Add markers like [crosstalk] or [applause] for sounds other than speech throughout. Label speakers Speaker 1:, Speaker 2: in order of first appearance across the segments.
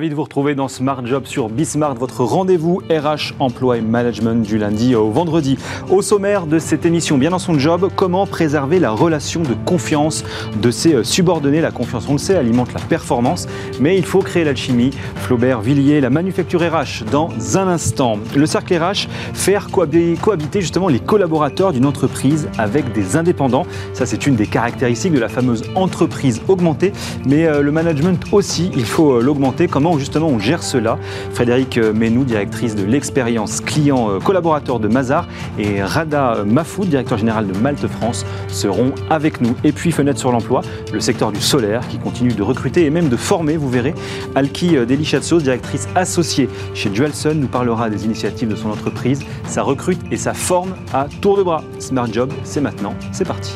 Speaker 1: Ravi de vous retrouver dans Smart Job sur Bismart, votre rendez-vous RH, emploi et management du lundi au vendredi. Au sommaire de cette émission, bien dans son job, comment préserver la relation de confiance de ses euh, subordonnés. La confiance, on le sait, alimente la performance, mais il faut créer l'alchimie. Flaubert Villiers, la manufacture RH, dans un instant. Le cercle RH, faire cohabiter justement les collaborateurs d'une entreprise avec des indépendants. Ça, c'est une des caractéristiques de la fameuse entreprise augmentée, mais euh, le management aussi, il faut euh, l'augmenter comment justement on gère cela. Frédéric euh, Menou, directrice de l'expérience client euh, collaborateur de Mazar, et Rada Mafoud, directeur général de Malte France, seront avec nous. Et puis fenêtre sur l'emploi, le secteur du solaire qui continue de recruter et même de former, vous verrez. Alki euh, Delichatsos, directrice associée chez Dualson, nous parlera des initiatives de son entreprise. Ça recrute et ça forme à tour de bras. Smart Job, c'est maintenant, c'est parti.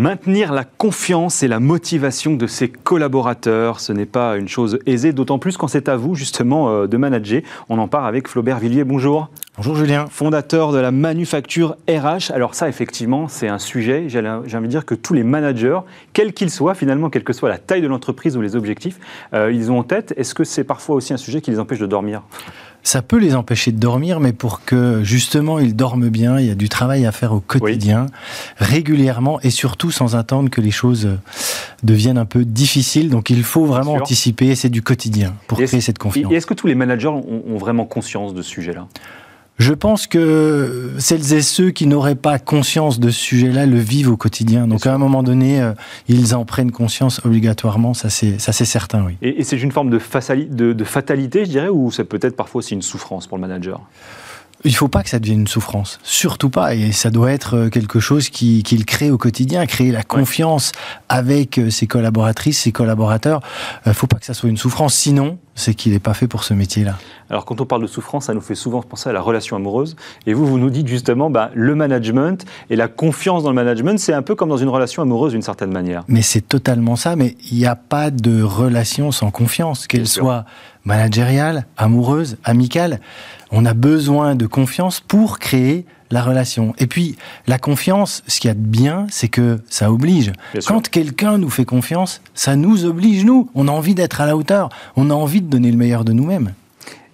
Speaker 1: Maintenir la confiance et la motivation de ses collaborateurs, ce n'est pas une chose aisée, d'autant plus quand c'est à vous justement euh, de manager. On en parle avec Flaubert Villiers. Bonjour.
Speaker 2: Bonjour Julien.
Speaker 1: Fondateur de la manufacture RH. Alors ça, effectivement, c'est un sujet, j'ai envie de dire que tous les managers, quels qu'ils soient, finalement, quelle que soit la taille de l'entreprise ou les objectifs, euh, ils ont en tête. Est-ce que c'est parfois aussi un sujet qui les empêche de dormir?
Speaker 2: Ça peut les empêcher de dormir, mais pour que justement ils dorment bien, il y a du travail à faire au quotidien, oui. régulièrement et surtout sans attendre que les choses deviennent un peu difficiles. Donc il faut vraiment anticiper, c'est du quotidien pour créer cette confiance.
Speaker 1: Et est-ce que tous les managers ont, ont vraiment conscience de ce sujet-là?
Speaker 2: Je pense que celles et ceux qui n'auraient pas conscience de ce sujet-là le vivent au quotidien. Donc à un moment donné, euh, ils en prennent conscience obligatoirement, ça c'est certain, oui.
Speaker 1: Et, et c'est une forme de, de, de, fatalité, je dirais, ou c'est peut-être parfois aussi une souffrance pour le manager?
Speaker 2: Il ne faut pas que ça devienne une souffrance, surtout pas. Et ça doit être euh, quelque chose qu'il qui crée au quotidien, créer la confiance ouais. avec euh, ses collaboratrices, ses collaborateurs. Il ne faut pas que ça soit une souffrance, sinon c'est qu'il n'est pas fait pour ce métier-là.
Speaker 1: Alors quand on parle de souffrance, ça nous fait souvent penser à la relation amoureuse. Et vous, vous nous dites justement, bah, le management et la confiance dans le management, c'est un peu comme dans une relation amoureuse d'une certaine manière.
Speaker 2: Mais c'est totalement ça, mais il n'y a pas de relation sans confiance, qu'elle soit managériale, amoureuse, amicale. On a besoin de confiance pour créer la relation. Et puis, la confiance, ce qu'il y a de bien, c'est que ça oblige. Bien Quand quelqu'un nous fait confiance, ça nous oblige, nous. On a envie d'être à la hauteur. On a envie de donner le meilleur de nous-mêmes.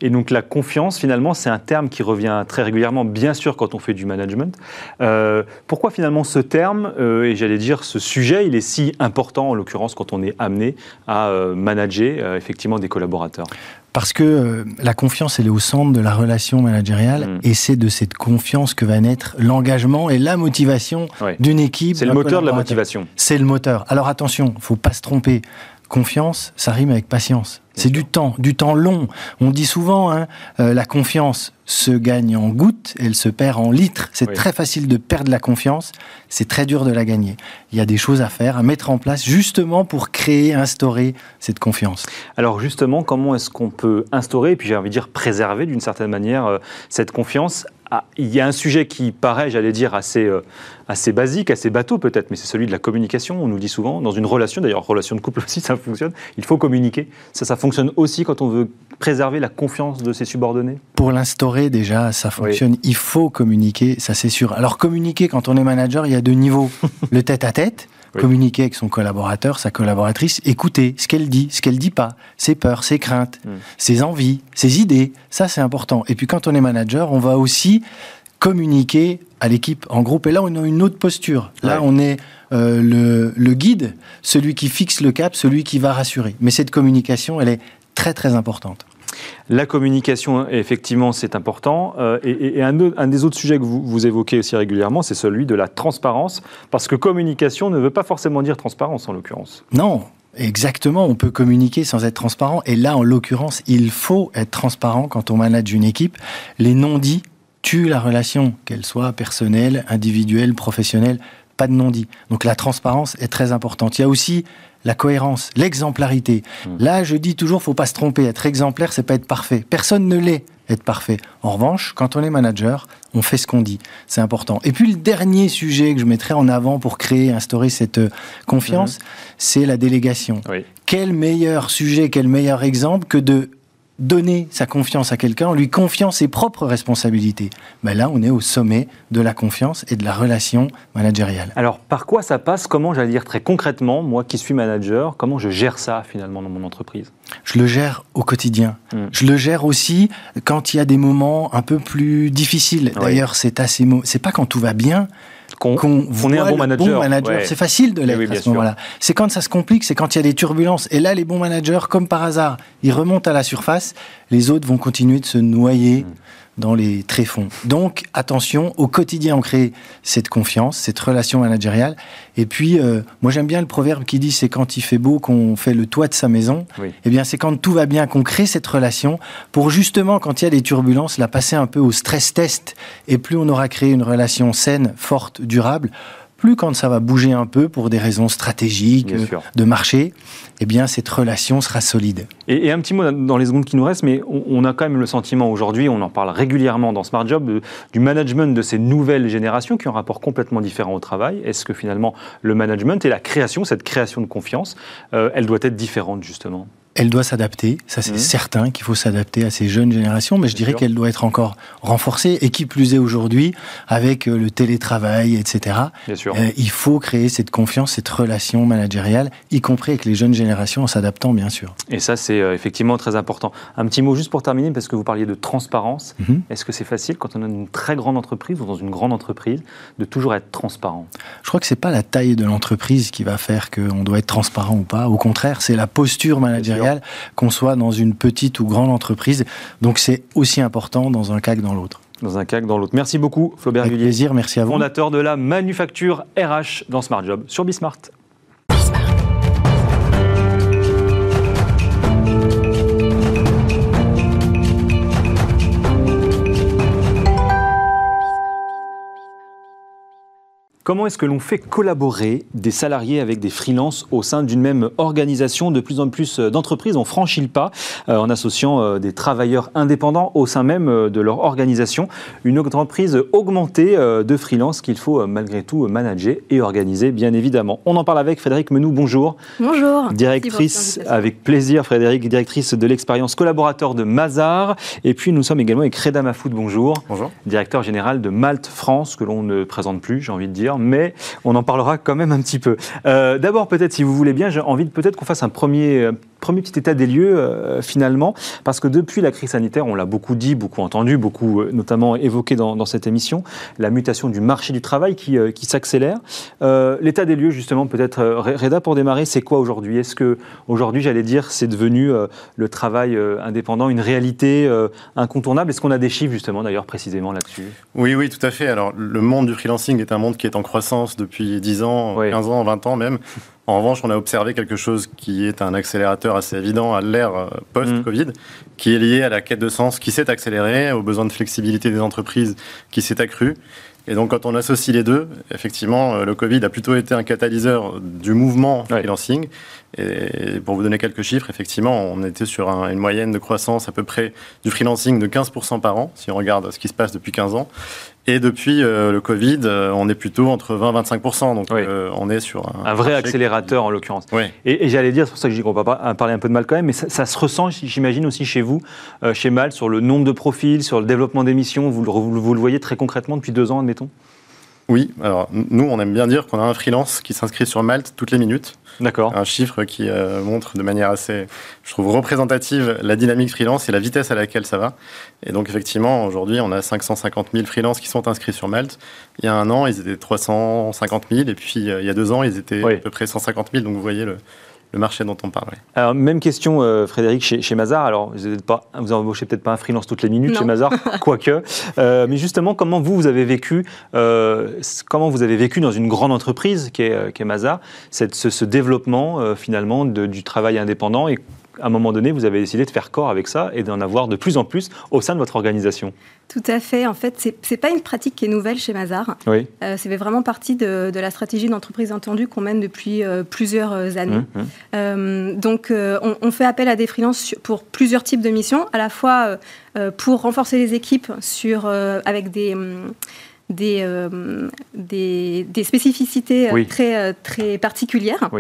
Speaker 1: Et donc la confiance, finalement, c'est un terme qui revient très régulièrement, bien sûr, quand on fait du management. Euh, pourquoi finalement ce terme, euh, et j'allais dire ce sujet, il est si important, en l'occurrence, quand on est amené à euh, manager effectivement des collaborateurs?
Speaker 2: Parce que la confiance, elle est au centre de la relation managériale, mmh. et c'est de cette confiance que va naître l'engagement et la motivation oui. d'une équipe.
Speaker 1: C'est le moteur de la motivation.
Speaker 2: C'est le moteur. Alors attention, faut pas se tromper. Confiance, ça rime avec patience. C'est du temps, du temps long. On dit souvent, hein, euh, la confiance se gagne en gouttes, elle se perd en litres. C'est oui. très facile de perdre la confiance, c'est très dur de la gagner. Il y a des choses à faire, à mettre en place, justement pour créer, instaurer cette confiance.
Speaker 1: Alors justement, comment est-ce qu'on peut instaurer, et puis j'ai envie de dire préserver d'une certaine manière euh, cette confiance ah, il y a un sujet qui paraît, j'allais dire, assez, euh, assez basique, assez bateau peut-être, mais c'est celui de la communication. On nous dit souvent, dans une relation, d'ailleurs, relation de couple [laughs] aussi, ça fonctionne, il faut communiquer. Ça, ça fonctionne aussi quand on veut préserver la confiance de ses subordonnés?
Speaker 2: Pour l'instaurer, déjà, ça fonctionne. Oui. Il faut communiquer, ça c'est sûr. Alors, communiquer, quand on est manager, il y a deux niveaux. [laughs] Le tête-à-tête, oui. communiquer avec son collaborateur, sa collaboratrice, écouter ce qu'elle dit, ce qu'elle dit pas, ses peurs, ses craintes, mm. ses envies, ses idées. Ça, c'est important. Et puis, quand on est manager, on va aussi communiquer à l'équipe en groupe. Et là, on a une autre posture. Là, ouais. on est euh, le, le, guide, celui qui fixe le cap, celui qui va rassurer. Mais cette communication, elle est très, très importante.
Speaker 1: La communication, effectivement, c'est important. Euh, et, un, des autres sujets que vous, vous évoquez aussi régulièrement, c'est celui de la transparence. Parce que communication ne veut pas forcément dire transparence, en l'occurrence.
Speaker 2: Non, Exactement, on peut communiquer sans être transparent. Et là, en l'occurrence, il faut être transparent quand on manage une équipe. Les non-dits tue la relation, qu'elle soit personnelle, individuelle, professionnelle, pas de non-dit. Donc la transparence est très importante. Il y a aussi la cohérence, l'exemplarité. Mmh. Là, je dis toujours, faut pas se tromper. Être exemplaire, c'est pas être parfait. Personne ne l'est, être parfait. En revanche, quand on est manager, on fait ce qu'on dit. C'est important. Et puis le dernier sujet que je mettrai en avant pour créer, instaurer cette confiance, mmh. c'est la délégation. Oui. Quel meilleur sujet, quel meilleur exemple que de donner sa confiance à quelqu'un en lui confiant ses propres responsabilités. Ben là, on est au sommet de la confiance et de la relation managériale.
Speaker 1: Alors, par quoi ça passe? Comment, j'allais dire très concrètement, moi qui suis manager, comment je gère ça finalement dans mon entreprise?
Speaker 2: Je le gère au quotidien. Hmm. Je le gère aussi quand il y a des moments un peu plus difficiles. D'ailleurs, c'est assez. C'est pas quand tout va bien
Speaker 1: qu'on est un bon manager.
Speaker 2: C'est facile de l'être à ce moment-là. C'est quand ça se complique, c'est quand il y a des turbulences. Et là, les bons managers, comme par hasard, ils remontent à la surface, les autres vont continuer de se noyer. Mm dans les tréfonds. Donc attention, au quotidien on crée cette confiance, cette relation managériale. Et puis, euh, moi j'aime bien le proverbe qui dit c'est quand il fait beau qu'on fait le toit de sa maison. Eh bien c'est quand tout va bien qu'on crée cette relation pour justement quand il y a des turbulences la passer un peu au stress test. Et plus on aura créé une relation saine, forte, durable, plus quand ça va bouger un peu pour des raisons stratégiques, de marché, eh bien cette relation sera solide.
Speaker 1: Et, un petit mot dans les secondes qui nous restent, mais on, a quand même le sentiment aujourd'hui, on en parle régulièrement dans Smart Job, du management de ces nouvelles générations qui ont un rapport complètement différent au travail. Est-ce que finalement le management et la création, cette création de confiance, euh, elle doit être différente justement?
Speaker 2: Elle doit s'adapter, ça c'est mmh. certain qu'il faut s'adapter à ces jeunes générations, mais je dirais qu'elle doit être encore renforcée, et qui plus est aujourd'hui, avec euh, le télétravail, etc. Bien sûr. Euh, il faut créer cette confiance, cette relation managériale, y compris avec les jeunes générations, en s'adaptant bien sûr.
Speaker 1: Et ça c'est euh, effectivement très important. Un petit mot juste pour terminer, parce que vous parliez de transparence. Mmh. Est-ce que c'est facile quand on a une très grande entreprise ou dans une grande entreprise de toujours être transparent?
Speaker 2: Je crois que c'est pas la taille de l'entreprise qui va faire qu'on doit être transparent ou pas. Au contraire, c'est la posture managériale qu'on soit dans une petite ou grande entreprise. Donc c'est aussi important dans un cas que dans l'autre.
Speaker 1: Dans un cas que dans l'autre. Merci beaucoup, Flaubert
Speaker 2: Avec plaisir, merci à vous.
Speaker 1: Fondateur de la manufacture RH dans Smart Job sur Bismart. Comment est-ce que l'on fait collaborer des salariés avec des freelances au sein d'une même organisation De plus en plus euh, d'entreprises? Ont franchi le pas euh, en associant euh, des travailleurs indépendants au sein même de leur organisation. Une entreprise augmentée de freelance qu'il faut malgré tout manager et organiser, bien évidemment. On en parle avec Frédéric Menou. Bonjour.
Speaker 3: Bonjour.
Speaker 1: Directrice, avec plaisir, Frédéric, directrice de l'expérience collaborateur de Mazar. Et puis nous sommes également avec Reda Mafoud. Bonjour.
Speaker 4: Bonjour.
Speaker 1: Directeur général de Malte France, que l'on ne présente plus, j'ai envie de dire mais on en parlera quand même un petit peu. Euh, d'abord, peut-être, si vous voulez bien, j'ai envie de peut-être qu'on fasse un premier, euh, premier petit état des lieux, euh, finalement, parce que depuis la crise sanitaire, on l'a beaucoup dit, beaucoup entendu, beaucoup notamment évoqué dans, cette émission, la mutation du marché du travail qui, qui s'accélère. L'état des lieux, justement, peut-être, Reda, pour démarrer, c'est quoi aujourd'hui? Est-ce que aujourd'hui, j'allais dire, c'est devenu le travail indépendant une réalité incontournable? Est-ce qu'on a des chiffres, justement, d'ailleurs, précisément là-dessus?
Speaker 4: Oui, oui, tout à fait. Alors, le monde du freelancing est un monde qui est en croissance depuis 10 ans, 15 ans, 20 ans même. En revanche, on a observé quelque chose qui est un accélérateur assez évident à l'ère euh, post-Covid, mm. qui est lié à la quête de sens qui s'est accélérée, aux besoins de flexibilité des entreprises qui s'est accru. Et donc, quand on associe les deux, effectivement, euh, le Covid a plutôt été un catalyseur du mouvement freelancing. Et pour vous donner quelques chiffres, effectivement, on était sur une moyenne de croissance à peu près du freelancing de 15% par an, si on regarde ce qui se passe depuis 15 ans. Et depuis euh, le Covid, euh, on est plutôt entre 20 et 25 Donc euh, on est sur
Speaker 1: un, un vrai accélérateur en l'occurrence. Et, j'allais dire, c'est pour ça que je dis qu'on va pas parler un peu de mal quand même, mais ça, se ressent, j'imagine aussi chez vous, chez Mal, sur le nombre de profils, sur le développement des missions. Vous, vous le voyez très concrètement depuis deux ans, admettons?
Speaker 4: Oui, alors nous, on aime bien dire qu'on a un freelance qui s'inscrit sur Malte toutes les minutes.
Speaker 1: D'accord.
Speaker 4: Un chiffre qui euh, montre de manière assez, je trouve, représentative la dynamique freelance et la vitesse à laquelle ça va. Et donc, effectivement, aujourd'hui, on a 550 000 freelances qui sont inscrits sur Malte. Il y a un an, ils étaient 350 000. Et puis, euh, il y a deux ans, ils étaient à peu près 150 000. Donc, vous voyez le, le marché dont on parle.
Speaker 1: Alors, même question, euh, Frédéric, chez, chez, Mazar. Alors, vous n'embauchez pas, vous embauchez peut-être pas un freelance toutes les minutes chez Mazar, [laughs] quoique. Euh, mais justement, comment vous, vous avez vécu, euh, comment vous avez vécu dans une grande entreprise qui est, est Mazar, cette, ce, développement finalement du travail indépendant et à un moment donné, vous avez décidé de faire corps avec ça et d'en avoir de plus en plus au sein de votre organisation.
Speaker 3: Tout à fait. En fait, ce n'est pas une pratique qui est nouvelle chez Mazar.
Speaker 1: Oui.
Speaker 3: Euh, c'est vraiment partie de, la stratégie d'entreprise entendue qu'on mène depuis euh, plusieurs euh, années. Mmh, mmh. donc, on, fait appel à des freelances pour plusieurs types de missions, à la fois pour renforcer les équipes sur, avec des des, des, spécificités très, très particulières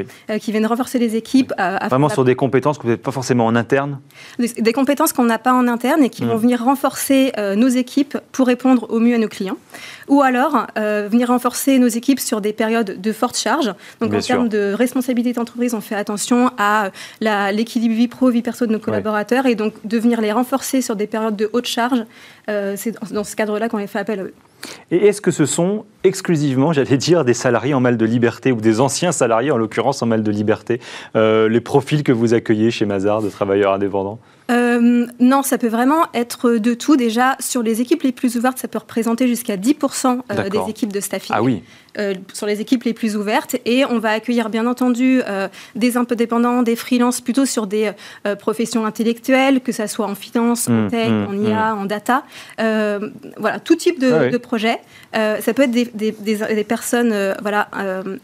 Speaker 3: qui viennent renforcer les équipes.
Speaker 1: Vraiment sur des compétences que vous n'avez pas forcément en interne
Speaker 3: des, compétences qu'on n'a pas en interne et qui mmh. vont venir renforcer nos équipes pour répondre au mieux à nos clients. Ou alors venir renforcer nos équipes sur des périodes de forte charge. Donc en termes de responsabilité d'entreprise, on fait attention à l'équilibre vie pro, vie perso de nos collaborateurs et donc de venir les renforcer sur des périodes de haute charge. Euh, c'est dans ce cadre-là qu'on les fait appel à eux.
Speaker 1: Et est-ce que ce sont exclusivement, j'allais dire, des salariés en mal de liberté ou des anciens salariés en l'occurrence en mal de liberté, euh, les profils que vous accueillez chez Mazar de travailleurs indépendants?
Speaker 3: Euh, non, ça peut vraiment être de tout. Déjà, sur les équipes les plus ouvertes, ça peut représenter jusqu'à 10% euh, des équipes de staffing.
Speaker 1: Ah oui.
Speaker 3: Euh, sur les équipes les plus ouvertes. Et on va accueillir, bien entendu, des dépendants, des freelances, plutôt sur des professions intellectuelles, que ce soit en finance, en mmh, tech, mmh, en IA, mmh. en data. voilà, tout type de, ah projet. ça peut être des, des personnes voilà,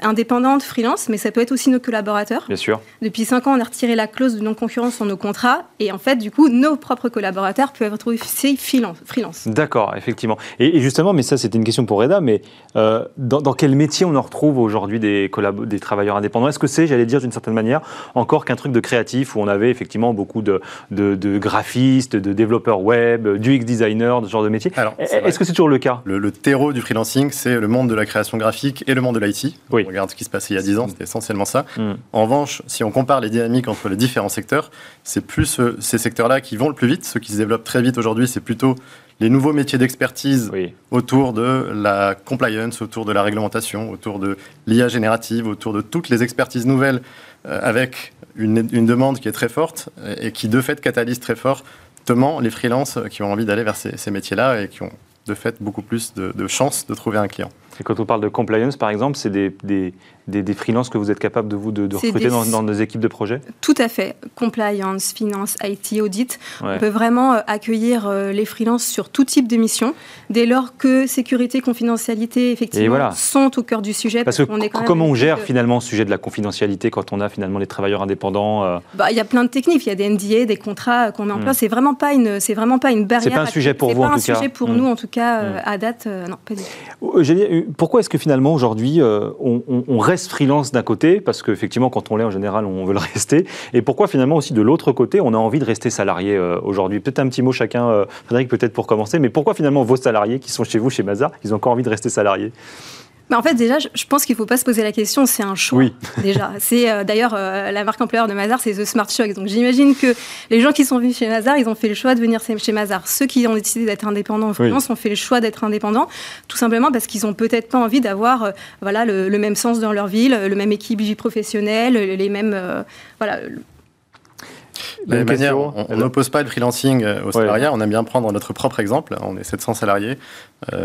Speaker 3: indépendantes, freelance, mais ça peut être aussi nos collaborateurs.
Speaker 1: Bien sûr.
Speaker 3: Depuis 5 ans, on a retiré la clause de non-concurrence sur nos contrats. Et en fait, du coup, nos propres collaborateurs peuvent être aussi freelance.
Speaker 1: D'accord, effectivement. Et, justement, mais ça, c'était une question pour Reda, mais euh, dans, quel métier on en retrouve aujourd'hui des, des travailleurs indépendants? Est-ce que c'est, j'allais dire d'une certaine manière, encore qu'un truc de créatif où on avait effectivement beaucoup de, de, graphistes, de développeurs web, du UX designers, de ce genre de métier? Est-ce que c'est toujours le cas?
Speaker 4: Le, terreau du freelancing, c'est le monde de la création graphique et le monde de l'IT. Oui. On regarde ce qui se passait il y a 10 ans, c'était essentiellement ça. Hmm. En revanche, si on compare les dynamiques entre les différents secteurs, c'est plus euh, ces secteurs-là qui vont le plus vite. Ceux qui se développent très vite aujourd'hui, c'est plutôt les nouveaux métiers d'expertise autour de la compliance, autour de la réglementation, autour de l'IA générative, autour de toutes les expertises nouvelles, euh, avec une, demande qui est très forte et qui de fait catalyse très fortement les freelances qui ont envie d'aller vers ces, métiers-là et qui ont de fait beaucoup plus de, de chances de trouver un client.
Speaker 1: Et quand on parle de compliance, par exemple, c'est des, des, des, freelances que vous êtes capable de, vous, de, recruter dans, dans, nos équipes de projet
Speaker 3: Tout à fait. Compliance, finance, IT, audit. On peut vraiment euh, accueillir euh, les freelances sur tout type de mission, dès lors que sécurité, confidentialité, effectivement, sont au cœur du sujet.
Speaker 1: Parce, que comment on gère finalement ce sujet de la confidentialité quand on a finalement les travailleurs indépendants euh
Speaker 3: bah, Il y a plein de techniques. Il y a des NDA, des contrats qu'on met en hmm. place. C'est vraiment pas une, c'est vraiment pas une barrière.
Speaker 1: C'est pas un sujet pour vous en tout cas.
Speaker 3: C'est pas un sujet pour hmm. nous en tout cas hmm. à date. non, pas du
Speaker 1: tout pourquoi est-ce que finalement aujourd'hui euh, on, freelance d'un côté parce qu'effectivement quand on l'est en général on veut le [laughs] rester. Et pourquoi finalement aussi de l'autre côté on a envie de rester salarié euh, aujourd'hui? Peut-être un petit mot chacun, euh, Frédéric peut-être pour commencer, mais pourquoi finalement vos salariés qui sont chez vous chez Mazar, ils ont encore envie de rester salariés?
Speaker 3: En fait, déjà, je pense qu'il ne faut pas se poser la question, c'est un choix. Oui. [laughs] Déjà. C'est euh, d'ailleurs euh, la marque employeur de Mazar, c'est The Smart Shock. Donc j'imagine que les gens qui sont venus chez Mazar, ils ont fait le choix de venir chez Mazar. Ceux qui ont décidé d'être indépendants en France ont fait le choix d'être indépendants, tout simplement parce qu'ils n'ont peut-être pas envie d'avoir euh, voilà, le, même sens dans leur ville, le même équilibre professionnel, les mêmes. voilà,
Speaker 4: de la manière, on n'oppose pas le freelancing euh, au salariat. On aime bien prendre notre propre exemple. On est 700 salariés,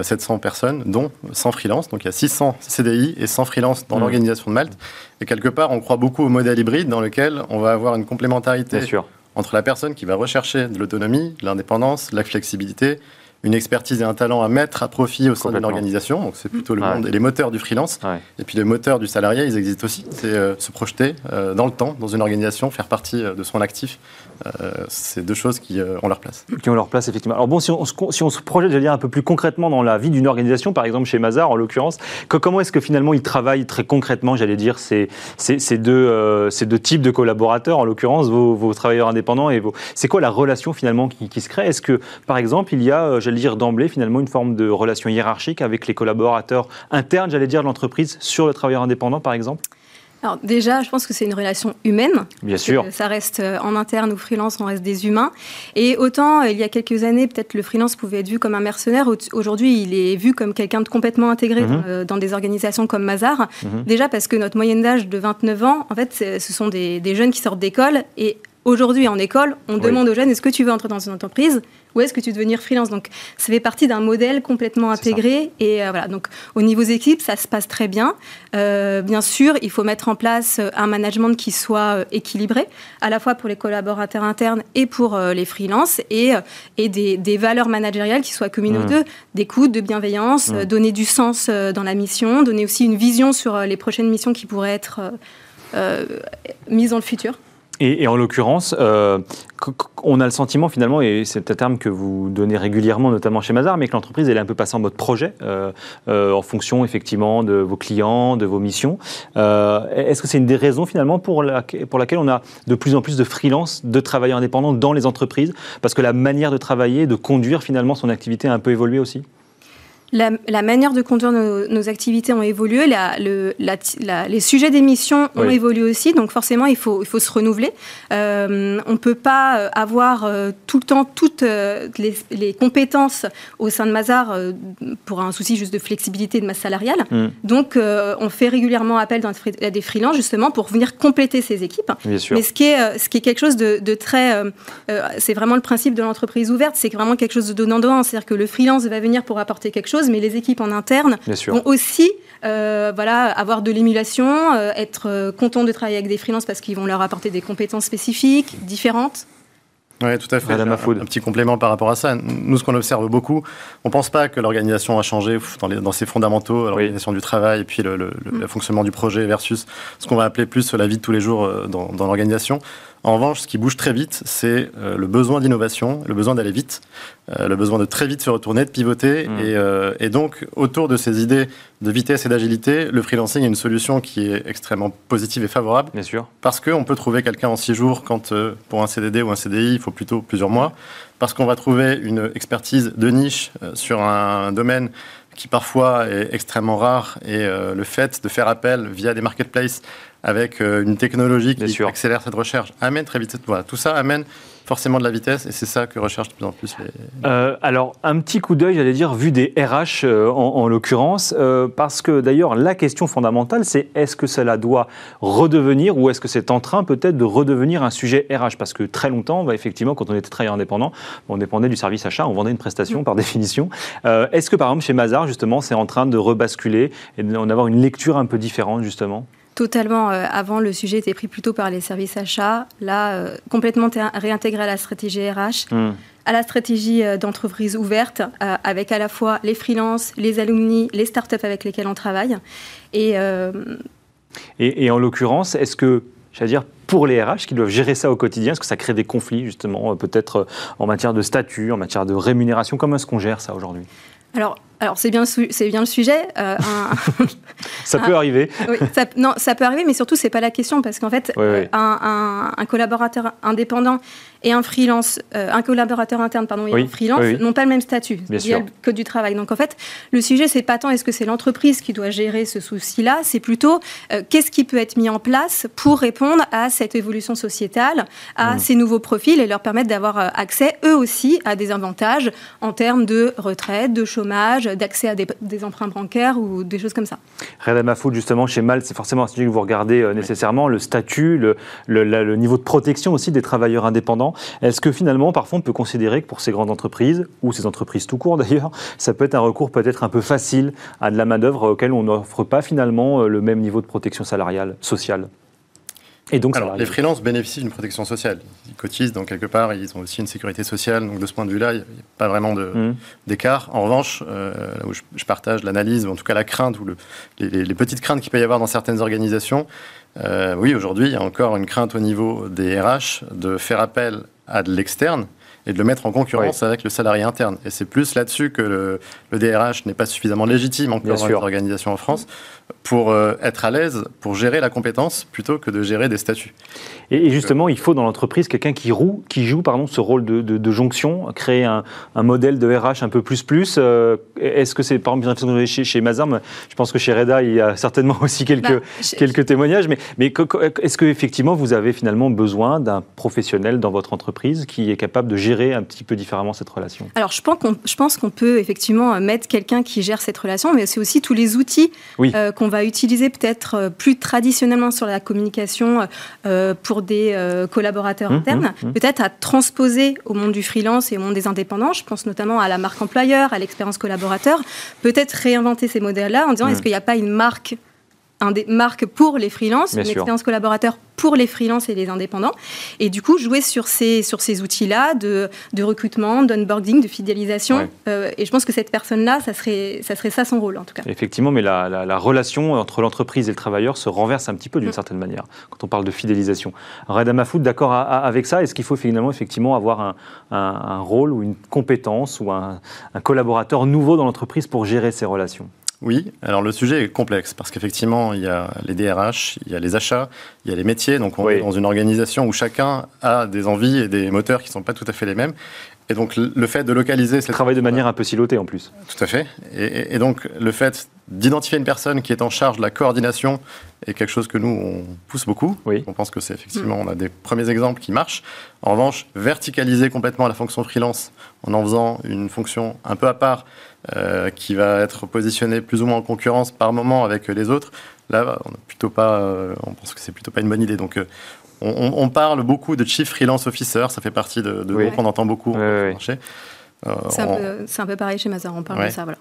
Speaker 4: 700 euh, personnes, dont 100 freelance. Donc il y a 600 CDI et 100 freelance dans mmh. l'organisation de Malte. Et quelque part, on croit beaucoup au modèle hybride dans lequel on va avoir une complémentarité entre la personne qui va rechercher de l'autonomie, l'indépendance, la flexibilité, une expertise et un talent à mettre à profit au sein d'une organisation. Donc c'est plutôt le monde et les moteurs du freelance. Et puis les moteurs du salarié, ils existent aussi. C'est euh, se projeter euh, dans le temps, dans une organisation, faire partie euh, de son actif. c'est deux choses qui ont leur place.
Speaker 1: Qui ont leur place, effectivement. Alors bon, si on, si on se projette, j'allais dire, un peu plus concrètement dans la vie d'une organisation, par exemple chez Mazar en l'occurrence, comment est-ce que finalement ils travaillent très concrètement, j'allais dire, ces, ces, deux, ces deux types de collaborateurs, en l'occurrence vos, travailleurs indépendants et vos... C'est quoi la relation finalement qui, qui se crée? Est-ce que, par exemple, il y a, j'allais dire d'emblée finalement une forme de relation hiérarchique avec les collaborateurs internes, j'allais dire, de l'entreprise sur le travailleur indépendant, par exemple?
Speaker 3: Alors déjà, je pense que c'est une relation humaine.
Speaker 1: Bien sûr.
Speaker 3: Ça reste euh, en interne ou freelance, on reste des humains. Et autant, euh, il y a quelques années, peut-être le freelance pouvait être vu comme un mercenaire. Aujourd'hui, il est vu comme quelqu'un de complètement intégré mhm. euh, dans, des organisations comme Mazar. Mhm. Déjà parce que notre moyenne d'âge de 29 ans, en fait, ce sont des, des jeunes qui sortent d'école et Aujourd'hui, en école, on demande aux jeunes est-ce que tu veux entrer dans une entreprise ou est-ce que tu veux devenir freelance? Donc, ça fait partie d'un modèle complètement intégré. Et euh, voilà, donc au niveau des équipes, ça se passe très bien. Euh, bien sûr, il faut mettre en place euh, un management qui soit équilibré, à la fois pour les collaborateurs internes et pour les freelances, et, et des, valeurs managériales qui soient communes aux mmh. deux, d'écoute, de bienveillance, mmh. donner du sens dans la mission, donner aussi une vision sur les prochaines missions qui pourraient être mises dans le futur.
Speaker 1: Et, en l'occurrence, euh, on a le sentiment finalement, et c'est un terme que vous donnez régulièrement, notamment chez Mazar, mais que l'entreprise est un peu passée en mode projet, euh, euh, en fonction effectivement de vos clients, de vos missions. Est-ce que c'est une des raisons finalement pour, la, pour laquelle on a de plus en plus de freelance, de travailleurs indépendants dans les entreprises? Parce que la manière de travailler, de conduire finalement son activité a un peu évolué aussi?
Speaker 3: La, manière de conduire nos, activités ont évolué, les sujets d'émission ont évolué aussi, donc forcément il faut, il faut se renouveler. Euh, on ne peut pas euh, avoir euh, tout le temps toutes les, compétences au sein de Mazar pour un souci juste de flexibilité de masse salariale. Mm. Donc on fait régulièrement appel à des freelances justement pour venir compléter ces équipes. Mais ce qui est, ce qui est quelque chose de, très... c'est vraiment le principe de l'entreprise ouverte, c'est vraiment quelque chose de donnant-donnant, c'est-à-dire que le freelance va venir pour apporter quelque chose mais les équipes en interne vont aussi euh, voilà, avoir de l'émulation, euh, être euh, contents de travailler avec des freelances parce qu'ils vont leur apporter des compétences spécifiques, différentes.
Speaker 4: Oui, tout à fait. Un, un, petit complément par rapport à ça. Nous, ce qu'on observe beaucoup, on ne pense pas que l'organisation a changé dans, dans ses fondamentaux, l'organisation du travail et puis le, mm. fonctionnement du projet versus ce qu'on va appeler plus la vie de tous les jours dans, dans l'organisation. En revanche, ce qui bouge très vite, c'est euh, le besoin d'innovation, le besoin d'aller vite, euh, le besoin de très vite se retourner, de pivoter. Mmh. Euh, et, donc, autour de ces idées de vitesse et d'agilité, le freelancing est une solution qui est extrêmement positive et favorable.
Speaker 1: Bien sûr.
Speaker 4: Parce qu'on peut trouver quelqu'un en six jours quand pour un CDD ou un CDI, il faut plutôt plusieurs mois. Parce qu'on va trouver une expertise de niche sur un domaine qui parfois est extrêmement rare et le fait de faire appel via des marketplaces avec euh, une technologie qui accélère cette recherche, amène très vite. Voilà, tout ça amène forcément de la vitesse et c'est ça que recherchent de plus en plus les.
Speaker 1: Euh, alors, un petit coup d'œil, j'allais dire, vu des RH euh, en, l'occurrence, parce que d'ailleurs, la question fondamentale, c'est est-ce que cela doit redevenir ou est-ce que c'est en train peut-être de redevenir un sujet RH Parce que très longtemps, bah, effectivement, quand on était travailleur indépendant, on dépendait du service achat, on vendait une prestation par [laughs] définition. est-ce que par exemple, chez Mazar, justement, c'est en train de rebasculer et d'en avoir une lecture un peu différente, justement?
Speaker 3: Totalement. Euh, avant, le sujet était pris plutôt par les services achats. Là, euh, complètement réintégré à la stratégie RH, hmm. à la stratégie euh, d'entreprise ouverte, avec à la fois les freelances, les alumni, les startups avec lesquels on travaille. Et,
Speaker 1: et, en l'occurrence, est-ce que, j'allais dire, pour les RH qui doivent gérer ça au quotidien Est-ce que ça crée des conflits, justement, peut-être en matière de statut, en matière de rémunération? Comment est-ce qu'on gère ça aujourd'hui?
Speaker 3: Alors, alors c'est bien, c'est bien le sujet.
Speaker 1: Euh, [laughs] ça peut arriver.
Speaker 3: ça, non, ça peut arriver, mais surtout c'est pas la question parce qu'en fait, Un, un, collaborateur indépendant et un freelance, euh, un collaborateur interne pardon, et un freelance n'ont pas le même statut via le code du travail. Donc en fait, le sujet c'est pas tant est-ce que c'est l'entreprise qui doit gérer ce souci-là, c'est plutôt euh, qu'est-ce qui peut être mis en place pour répondre à cette évolution sociétale, à mmh. ces nouveaux profils et leur permettre d'avoir accès eux aussi à des avantages en termes de retraite, de chômage d'accès à des, emprunts bancaires ou des choses comme ça.
Speaker 1: Reda Mafoud, justement, chez Malte, c'est forcément un sujet que vous regardez euh, nécessairement, le statut, le, le, niveau de protection aussi des travailleurs indépendants. Est-ce que finalement, parfois, on peut considérer que pour ces grandes entreprises, ou ces entreprises tout court [laughs] d'ailleurs, ça peut être un recours peut-être un peu facile à de la main-d'œuvre auquel on n'offre pas finalement euh, le même niveau de protection salariale, sociale?
Speaker 4: Et donc, Alors, les freelances bénéficient d'une protection sociale. Ils cotisent, donc quelque part, ils ont aussi une sécurité sociale. Donc, de ce point de vue-là, il n'y a pas vraiment mmh. d'écart. En revanche, euh, où je, partage l'analyse, ou en tout cas la crainte, ou le, les, petites craintes qu'il peut y avoir dans certaines organisations, euh, oui, aujourd'hui, il y a encore une crainte au niveau des RH de faire appel à de l'externe et de le mettre en concurrence avec le salarié interne. Et c'est plus là-dessus que le, le DRH n'est pas suffisamment légitime encore dans les organisations en France pour euh, être à l'aise, pour gérer la compétence plutôt que de gérer des statuts.
Speaker 1: Et, justement, il faut dans l'entreprise quelqu'un qui, roue, qui joue pardon, ce rôle de, de, jonction, créer un, un, modèle de RH un peu plus plus. Euh, est-ce que c'est par exemple chez, chez Mazam Je pense que chez Reda, il y a certainement [laughs] aussi quelques, bah, quelques témoignages. Mais, mais est-ce qu'effectivement, vous avez finalement besoin d'un professionnel dans votre entreprise qui est capable de gérer un petit peu différemment cette relation
Speaker 3: Alors, je pense qu'on, je pense qu'on peut effectivement mettre quelqu'un qui gère cette relation, mais c'est aussi tous les outils euh, qu'on va utiliser peut-être euh, plus traditionnellement sur la communication euh, pour des euh, collaborateurs mmh, internes, mmh, mmh. peut-être à transposer au monde du freelance et au monde des indépendants. Je pense notamment à la marque employeur, à l'expérience collaborateur. Peut-être réinventer ces modèles-là en disant est-ce qu'il n'y a pas une marque un des marques pour les freelances, une expérience collaborateur pour les freelances et les indépendants. Et du coup, jouer sur ces, sur ces outils-là de, de recrutement, d'onboarding, de fidélisation. Euh, et je pense que cette personne-là, ça serait, ça serait ça son rôle, en tout cas.
Speaker 1: Effectivement, mais la, la, relation entre l'entreprise et le travailleur se renverse un petit peu d'une mm. certaine manière, quand on parle de fidélisation. Reda Food, d'accord avec ça Est-ce qu'il faut finalement effectivement avoir un, un, rôle ou une compétence ou un, un collaborateur nouveau dans l'entreprise pour gérer ces relations?
Speaker 4: Oui, alors le sujet est complexe parce qu'effectivement, il y a les DRH, il y a les achats, il y a les métiers. Donc, on est dans une organisation où chacun a des envies et des moteurs qui ne sont pas tout à fait les mêmes. Et donc, le fait de localiser...
Speaker 1: C'est travail de manière un peu silotée en plus.
Speaker 4: Tout à fait. Et, donc, le fait d'identifier une personne qui est en charge de la coordination est quelque chose que nous, on pousse beaucoup. Oui. On pense que c'est effectivement, on a des premiers exemples qui marchent. En revanche, verticaliser complètement la fonction freelance en en faisant une fonction un peu à part qui va être positionné plus ou moins en concurrence par moment avec les autres, là, on, plutôt pas, euh, on pense que c'est plutôt pas une bonne idée. Donc, euh, on, parle beaucoup de chief freelance officer, ça fait partie de, de oui. qu'on entend beaucoup
Speaker 3: c'est un, peu pareil chez Mazar, on parle de ça, voilà.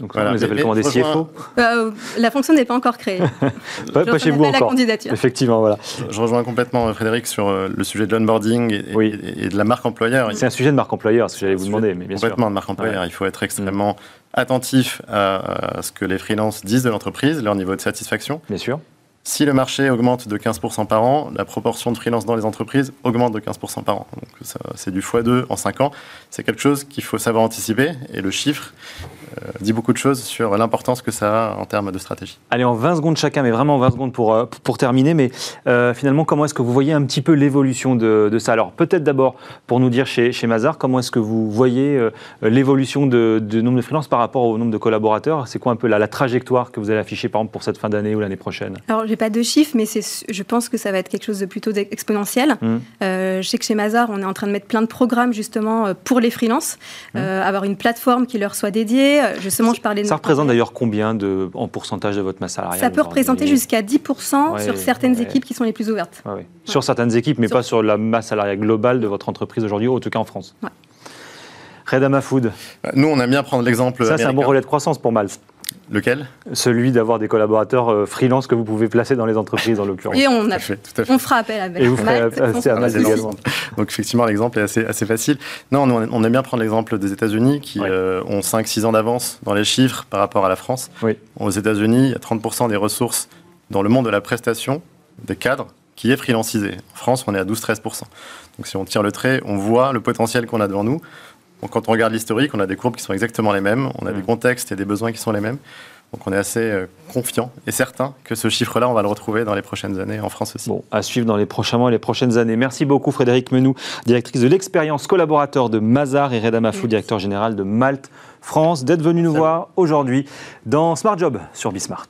Speaker 1: Donc voilà. on les appelle comment des CFO
Speaker 3: euh, La fonction n'est pas encore créée. [laughs]
Speaker 1: pas, chez vous encore. La candidature. Effectivement, voilà.
Speaker 4: Je rejoins complètement euh, Frédéric sur euh, le sujet de l'onboarding et, de la marque employeur.
Speaker 1: C'est un sujet de marque employeur, ce que j'allais vous demander. Mais bien
Speaker 4: complètement de marque employeur. Il faut être extrêmement attentif à, à ce que les freelances disent de l'entreprise, leur niveau de satisfaction.
Speaker 1: Bien sûr.
Speaker 4: Si le marché augmente de 15% par an, la proportion de freelance dans les entreprises augmente de 15% par an. Donc c'est du x2 en 5 ans. C'est quelque chose qu'il faut savoir anticiper et le chiffre dit beaucoup de choses sur l'importance que ça a en termes de stratégie.
Speaker 1: Allez, en 20 secondes chacun, mais vraiment en 20 secondes pour, euh, pour terminer. Mais euh, finalement, comment est-ce que vous voyez un petit peu l'évolution de, ça? Alors peut-être d'abord pour nous dire chez, chez Mazar, comment est-ce que vous voyez l'évolution de, de, nombre de freelance par rapport au nombre de collaborateurs? C'est quoi un peu la, la, trajectoire que vous allez afficher par exemple pour cette fin d'année ou l'année prochaine?
Speaker 3: J'ai pas de chiffres, mais je pense que ça va être quelque chose de plutôt exponentiel. Mmh. Euh, je sais que chez Mazar, on est en train de mettre plein de programmes justement euh, pour les freelances, mmh. euh, avoir une plateforme qui leur soit dédiée. Justement, je parlais de
Speaker 1: Ça représente d'ailleurs combien de, en pourcentage de votre masse salariale
Speaker 3: Ça peut représenter jusqu'à 10% sur certaines équipes qui sont les plus ouvertes.
Speaker 1: Sur certaines équipes, mais pas sur la masse salariale globale de votre entreprise aujourd'hui, en tout cas en France. Redama Food.
Speaker 4: Nous, on aime bien prendre l'exemple.
Speaker 1: Ça, c'est un bon relais de croissance pour Malte.
Speaker 4: Lequel?
Speaker 1: Celui d'avoir des collaborateurs euh, freelance que vous pouvez placer dans les entreprises, en l'occurrence.
Speaker 3: Et on, a, fait, tout à fait. on fera appel à
Speaker 1: Et vous ferez appel à également.
Speaker 4: Donc effectivement, l'exemple est assez, assez facile. Non, on aime bien prendre l'exemple des États-Unis qui euh, ont 5-6 ans d'avance dans les chiffres par rapport à la France. Oui. Aux États-Unis, il y a 30% des ressources dans le monde de la prestation des cadres qui est freelancisé. En France, on est à 12-13%. Donc si on tire le trait, on voit le potentiel qu'on a devant nous quand on regarde l'historique, on a des courbes qui sont exactement les mêmes, on a des mm. contextes et des besoins qui sont les mêmes. Donc on est assez euh, confiant et certain que ce chiffre-là, on va le retrouver dans les prochaines années en France aussi.
Speaker 1: Bon, à suivre dans les prochains mois et les prochaines années. Merci beaucoup Frédéric Menou, directrice de l'expérience collaborateur de Mazar et Reda Mafou, directeur général de Malte France, d'être venu nous voir aujourd'hui dans Smart Job sur Bismart.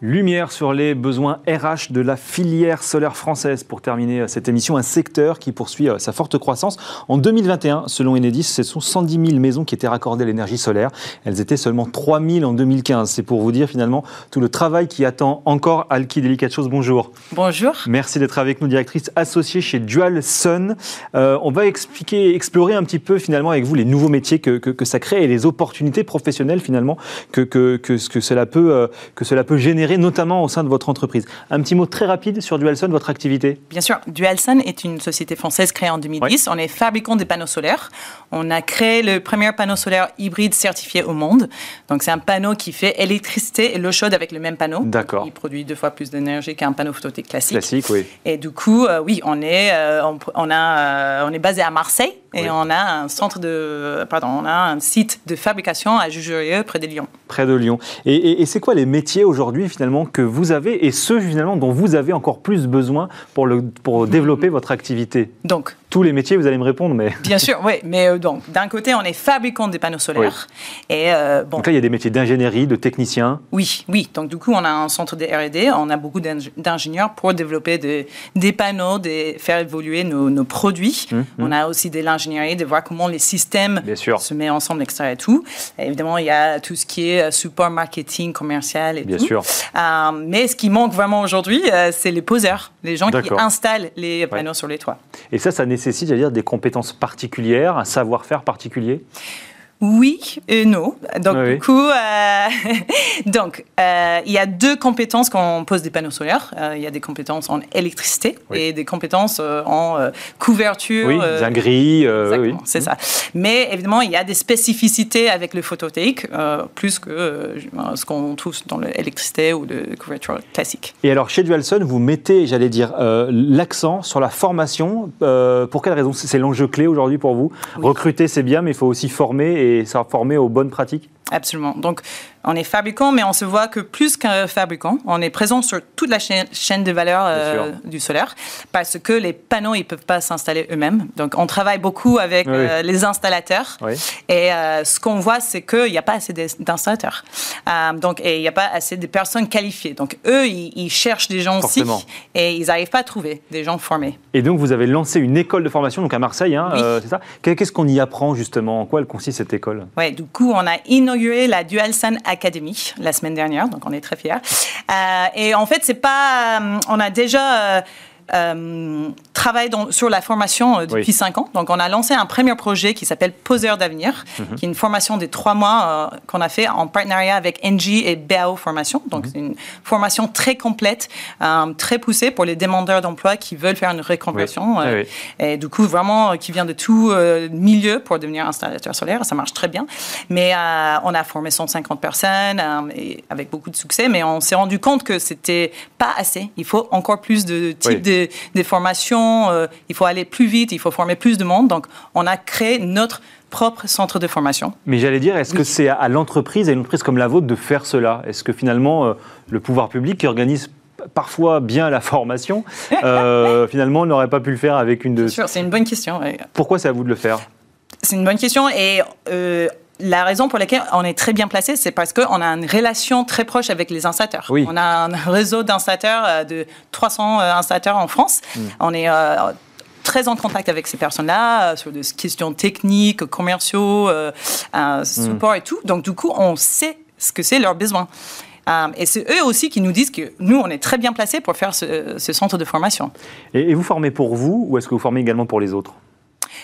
Speaker 1: Lumière sur les besoins RH de la filière solaire française. Pour terminer euh, cette émission, un secteur qui poursuit euh, sa forte croissance. En 2021, selon Enedis, ce sont 110 000 maisons qui étaient raccordées à l'énergie solaire. Elles étaient seulement 3 000 en 2015. C'est pour vous dire finalement tout le travail qui attend encore Alki Delicate Chose. Bonjour.
Speaker 5: Bonjour.
Speaker 1: Merci d'être avec nous, directrice associée chez Dual Sun. Euh, on va expliquer, explorer un petit peu finalement avec vous les nouveaux métiers que, que, ça crée et les opportunités professionnelles finalement que, que, que, que, cela, peut, que cela peut générer notamment au sein de votre entreprise. Un petit mot très rapide sur Dualson, votre activité
Speaker 5: Bien sûr, Dualson est une société française créée en 2010. On est fabricant des panneaux solaires. On a créé le premier panneau solaire hybride certifié au monde. Donc c'est un panneau qui fait électricité et l'eau chaude avec le même panneau.
Speaker 1: D'accord.
Speaker 5: Il produit deux fois plus d'énergie qu'un panneau photovoltaïque classique.
Speaker 1: Classique, oui.
Speaker 5: Et du coup, euh, oui, on est, euh, on, a, euh, on est basé à Marseille et on a un centre de, pardon, on a un site de fabrication à Jugerieux près de Lyon.
Speaker 1: Près de Lyon. Et, et c'est quoi les métiers aujourd'hui finalement que vous avez et ceux finalement dont vous avez encore plus besoin pour, le, pour développer votre activité?
Speaker 5: Donc,
Speaker 1: tous les métiers, vous allez me répondre, mais... [laughs]
Speaker 5: Bien sûr, oui. Mais euh, donc, d'un côté, on est fabricant des panneaux solaires. Et, euh,
Speaker 1: bon. Donc là, il y a des métiers d'ingénierie, de technicien.
Speaker 5: Oui, oui. Donc du coup, on a un centre de R&D, on a beaucoup d'ingénieurs pour développer des panneaux, des, faire évoluer nos, produits. Hum, hum. On a aussi de l'ingénierie, de voir comment les systèmes se mettent ensemble, etc. Et tout. évidemment, il y a tout ce qui est euh, support marketing, commercial et
Speaker 1: Bien sûr.
Speaker 5: mais ce qui manque vraiment aujourd'hui, c'est les poseurs, les gens qui installent les panneaux sur les toits.
Speaker 1: Et ça, ça nécessite, à dire, des compétences particulières, un savoir-faire particulier?
Speaker 5: Oui et non. Donc, du coup, euh, [laughs] donc, euh, il y a deux compétences quand on pose des panneaux solaires. Euh, il y a des compétences en électricité et des compétences en couverture.
Speaker 1: Oui, un gris. oui.
Speaker 5: c'est ça. Mais évidemment, il y a des spécificités avec le photovoltaïque, plus que ce qu'on trouve dans l'électricité ou la couverture classique.
Speaker 1: Et alors, chez Dualson, vous mettez, j'allais dire, l'accent sur la formation. pour quelle raison? C'est l'enjeu clé aujourd'hui pour vous? Recruter, c'est bien, mais il faut aussi former et ça former aux bonnes pratiques
Speaker 5: Absolument. Donc, on est fabricant, mais on se voit que plus qu'un fabricant, on est présent sur toute la chaîne, de valeur euh, du solaire, parce que les panneaux, ils peuvent pas s'installer eux-mêmes. Donc, on travaille beaucoup avec euh, les installateurs, et euh, ce qu'on voit, c'est qu'il n'y a pas assez d'installateurs. donc, et il n'y a pas assez de personnes qualifiées. Donc, eux, ils, cherchent des gens aussi, et ils n'arrivent pas à trouver des gens formés.
Speaker 1: Et donc, vous avez lancé une école de formation, donc à Marseille, hein, c'est ça? Qu'est-ce qu'on y apprend justement? En quoi elle consiste cette école?
Speaker 5: Oui, du coup, on a inauguré la Dualsun Academy la semaine dernière, donc on est très fiers. Euh, et en fait, c'est pas, euh, on a déjà euh, travaille sur la formation euh, depuis cinq ans. Donc, on a lancé un premier projet qui s'appelle Poseur d'avenir, mhm. qui est une formation de trois mois euh, qu'on a fait en partenariat avec NG et BAO Formation. Donc, mhm. c'est une formation très complète, très poussée pour les demandeurs d'emploi qui veulent faire une reconversion. Et du coup, vraiment, qui vient de tout milieu pour devenir installateur solaire. Ça marche très bien. Mais on a formé 150 personnes et avec beaucoup de succès, mais on s'est rendu compte que c'était pas assez. Il faut encore plus de types de des, formations, euh, il faut aller plus vite, il faut former plus de monde. Donc, on a créé notre propre centre de formation.
Speaker 1: Mais j'allais dire, est-ce que c'est à l'entreprise, à une entreprise comme la vôtre, de faire cela? Est-ce que finalement, euh, le pouvoir public qui organise parfois bien la formation, [laughs] euh, finalement, n'aurait pas pu le faire avec une de...
Speaker 5: C'est une bonne question.
Speaker 1: Pourquoi c'est à vous de le faire?
Speaker 5: C'est une bonne question et la raison pour laquelle on est très bien placé, c'est parce qu'on a une relation très proche avec les installateurs. On a un réseau d'installateurs euh, de 300 euh, installateurs en France. Hmm. On est euh, très en contact avec ces personnes-là sur des questions techniques, commerciaux, hmm. support et tout. Donc, du coup, on sait ce que c'est leurs besoins. et c'est eux aussi qui nous disent que nous, on est très bien placés pour faire ce, centre de formation.
Speaker 1: et vous formez pour vous ou est-ce que vous formez également pour les autres?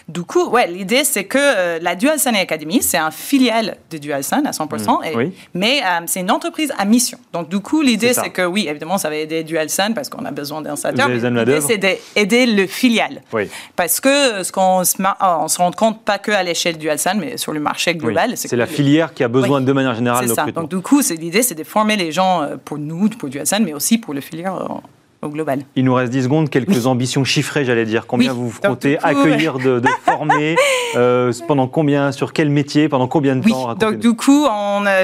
Speaker 5: Du coup, ouais, l'idée, c'est que euh, la DualSun Academy, c'est un filiale de DualSun à 100%, mm. mais euh, c'est une entreprise à mission. Donc, du coup, l'idée, c'est que, oui, évidemment, ça va aider DualSun parce qu'on a besoin d'installateurs. L'idée, c'est d'aider le filial. Parce que ce qu'on se, on se rend compte, pas que à l'échelle DualSun, mais sur le marché global.
Speaker 1: C'est la filière qui a besoin de manière générale
Speaker 5: de ça. Donc, du coup, l'idée, c'est de former les gens euh, pour nous, pour DualSun, mais aussi pour le filière global.
Speaker 1: Il nous reste 10 secondes, quelques ambitions chiffrées, j'allais dire. Combien vous comptez accueillir, de, [laughs] former euh, Pendant combien Sur quel métier Pendant combien de temps
Speaker 5: Donc, du coup,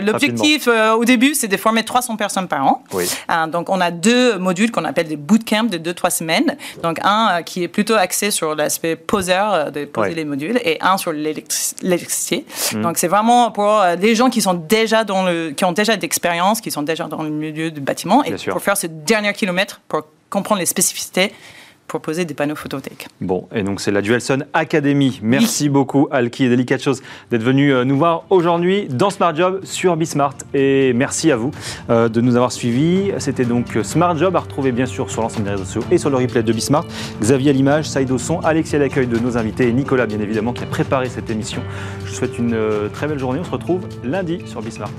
Speaker 5: l'objectif euh, au début, c'est de former 300 personnes par an. Euh, donc, on a deux modules qu'on appelle des bootcamps de 2-3 semaines. Donc, un qui est plutôt axé sur l'aspect poseur, de poser les modules, et un sur l'électricité. Hmm. Donc, c'est vraiment pour les gens qui sont déjà dans le, qui ont déjà d'expérience, qui sont déjà dans le milieu du bâtiment, et pour faire ce dernier kilomètre pour comprendre les spécificités pour poser des panneaux photovoltaïques.
Speaker 1: Bon, et donc c'est la Dualson Academy. Merci beaucoup Alki et Delicate Chose d'être venu euh, nous voir aujourd'hui dans Smart Job sur Bismart. Et merci à vous euh, de nous avoir suivis. C'était donc Smart Job à retrouver bien sûr sur l'ensemble des réseaux sociaux et sur le replay de Bismart. Xavier à l'image, Saïd au son, Alexis à l'accueil de nos invités et Nicolas bien évidemment qui a préparé cette émission. Je vous souhaite une euh, très belle journée. On se retrouve lundi sur Bismart.